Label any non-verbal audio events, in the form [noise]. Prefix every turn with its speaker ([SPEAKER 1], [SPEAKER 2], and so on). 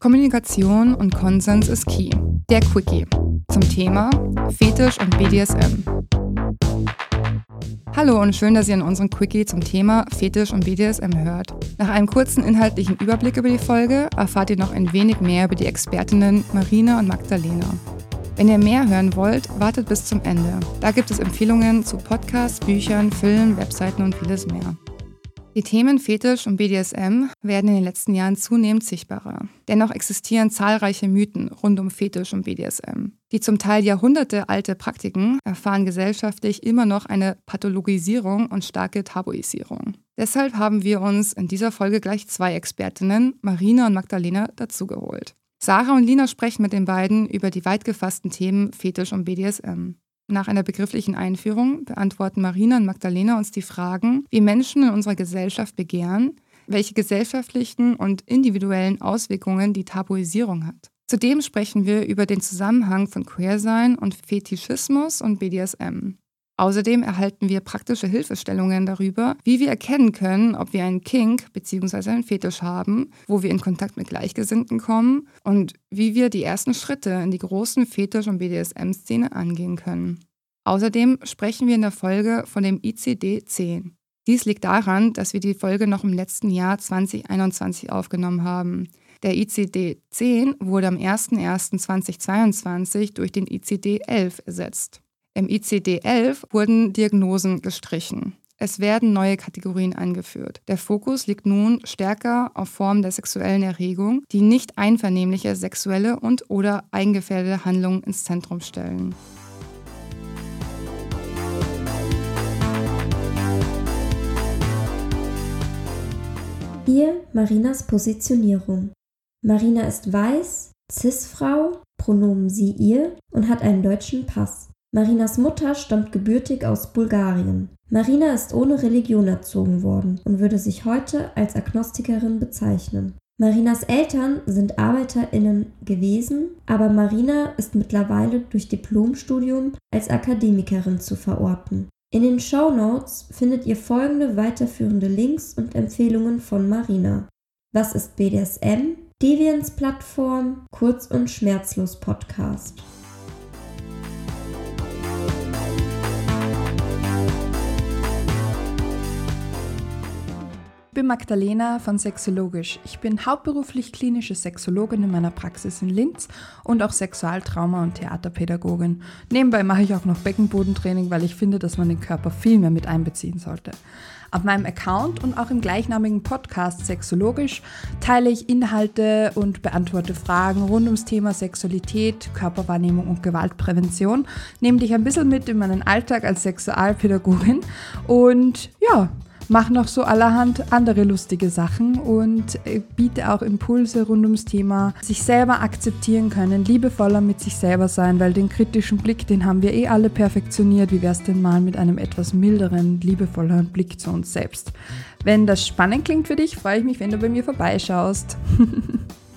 [SPEAKER 1] Kommunikation und Konsens ist key. Der Quickie zum Thema Fetisch und BDSM. Hallo und schön, dass ihr in unserem Quickie zum Thema Fetisch und BDSM hört. Nach einem kurzen inhaltlichen Überblick über die Folge erfahrt ihr noch ein wenig mehr über die Expertinnen Marina und Magdalena. Wenn ihr mehr hören wollt, wartet bis zum Ende. Da gibt es Empfehlungen zu Podcasts, Büchern, Filmen, Webseiten und vieles mehr. Die Themen Fetisch und BDSM werden in den letzten Jahren zunehmend sichtbarer. Dennoch existieren zahlreiche Mythen rund um Fetisch und BDSM. Die zum Teil jahrhundertealte Praktiken erfahren gesellschaftlich immer noch eine Pathologisierung und starke Tabuisierung. Deshalb haben wir uns in dieser Folge gleich zwei Expertinnen, Marina und Magdalena, dazugeholt. Sarah und Lina sprechen mit den beiden über die weit gefassten Themen Fetisch und BDSM. Nach einer begrifflichen Einführung beantworten Marina und Magdalena uns die Fragen, wie Menschen in unserer Gesellschaft begehren, welche gesellschaftlichen und individuellen Auswirkungen die Tabuisierung hat. Zudem sprechen wir über den Zusammenhang von Queersein und Fetischismus und BDSM. Außerdem erhalten wir praktische Hilfestellungen darüber, wie wir erkennen können, ob wir einen Kink bzw. einen Fetisch haben, wo wir in Kontakt mit Gleichgesinnten kommen und wie wir die ersten Schritte in die großen Fetisch- und BDSM-Szene angehen können. Außerdem sprechen wir in der Folge von dem ICD-10. Dies liegt daran, dass wir die Folge noch im letzten Jahr 2021 aufgenommen haben. Der ICD-10 wurde am 01.01.2022 durch den ICD-11 ersetzt. Im ICD-11 wurden Diagnosen gestrichen. Es werden neue Kategorien eingeführt. Der Fokus liegt nun stärker auf Formen der sexuellen Erregung, die nicht einvernehmliche sexuelle und/oder eingefährliche Handlungen ins Zentrum stellen.
[SPEAKER 2] Hier Marinas Positionierung. Marina ist weiß, cis-Frau, Pronomen sie ihr und hat einen deutschen Pass. Marinas Mutter stammt gebürtig aus Bulgarien. Marina ist ohne Religion erzogen worden und würde sich heute als Agnostikerin bezeichnen. Marinas Eltern sind Arbeiterinnen gewesen, aber Marina ist mittlerweile durch Diplomstudium als Akademikerin zu verorten. In den Show Notes findet ihr folgende weiterführende Links und Empfehlungen von Marina. Was ist BDSM? Deviants Plattform, Kurz und Schmerzlos Podcast.
[SPEAKER 3] Bin Magdalena von Sexologisch. Ich bin hauptberuflich klinische Sexologin in meiner Praxis in Linz und auch Sexualtrauma- und Theaterpädagogin. Nebenbei mache ich auch noch Beckenbodentraining, weil ich finde, dass man den Körper viel mehr mit einbeziehen sollte. Auf meinem Account und auch im gleichnamigen Podcast Sexologisch teile ich Inhalte und beantworte Fragen rund ums Thema Sexualität, Körperwahrnehmung und Gewaltprävention. Nehme dich ein bisschen mit in meinen Alltag als Sexualpädagogin und ja, mache noch so allerhand andere lustige Sachen und äh, biete auch Impulse rund ums Thema sich selber akzeptieren können, liebevoller mit sich selber sein, weil den kritischen Blick, den haben wir eh alle perfektioniert. Wie wäre es denn mal mit einem etwas milderen, liebevolleren Blick zu uns selbst? Wenn das spannend klingt für dich, freue ich mich, wenn du bei mir vorbeischaust. [laughs]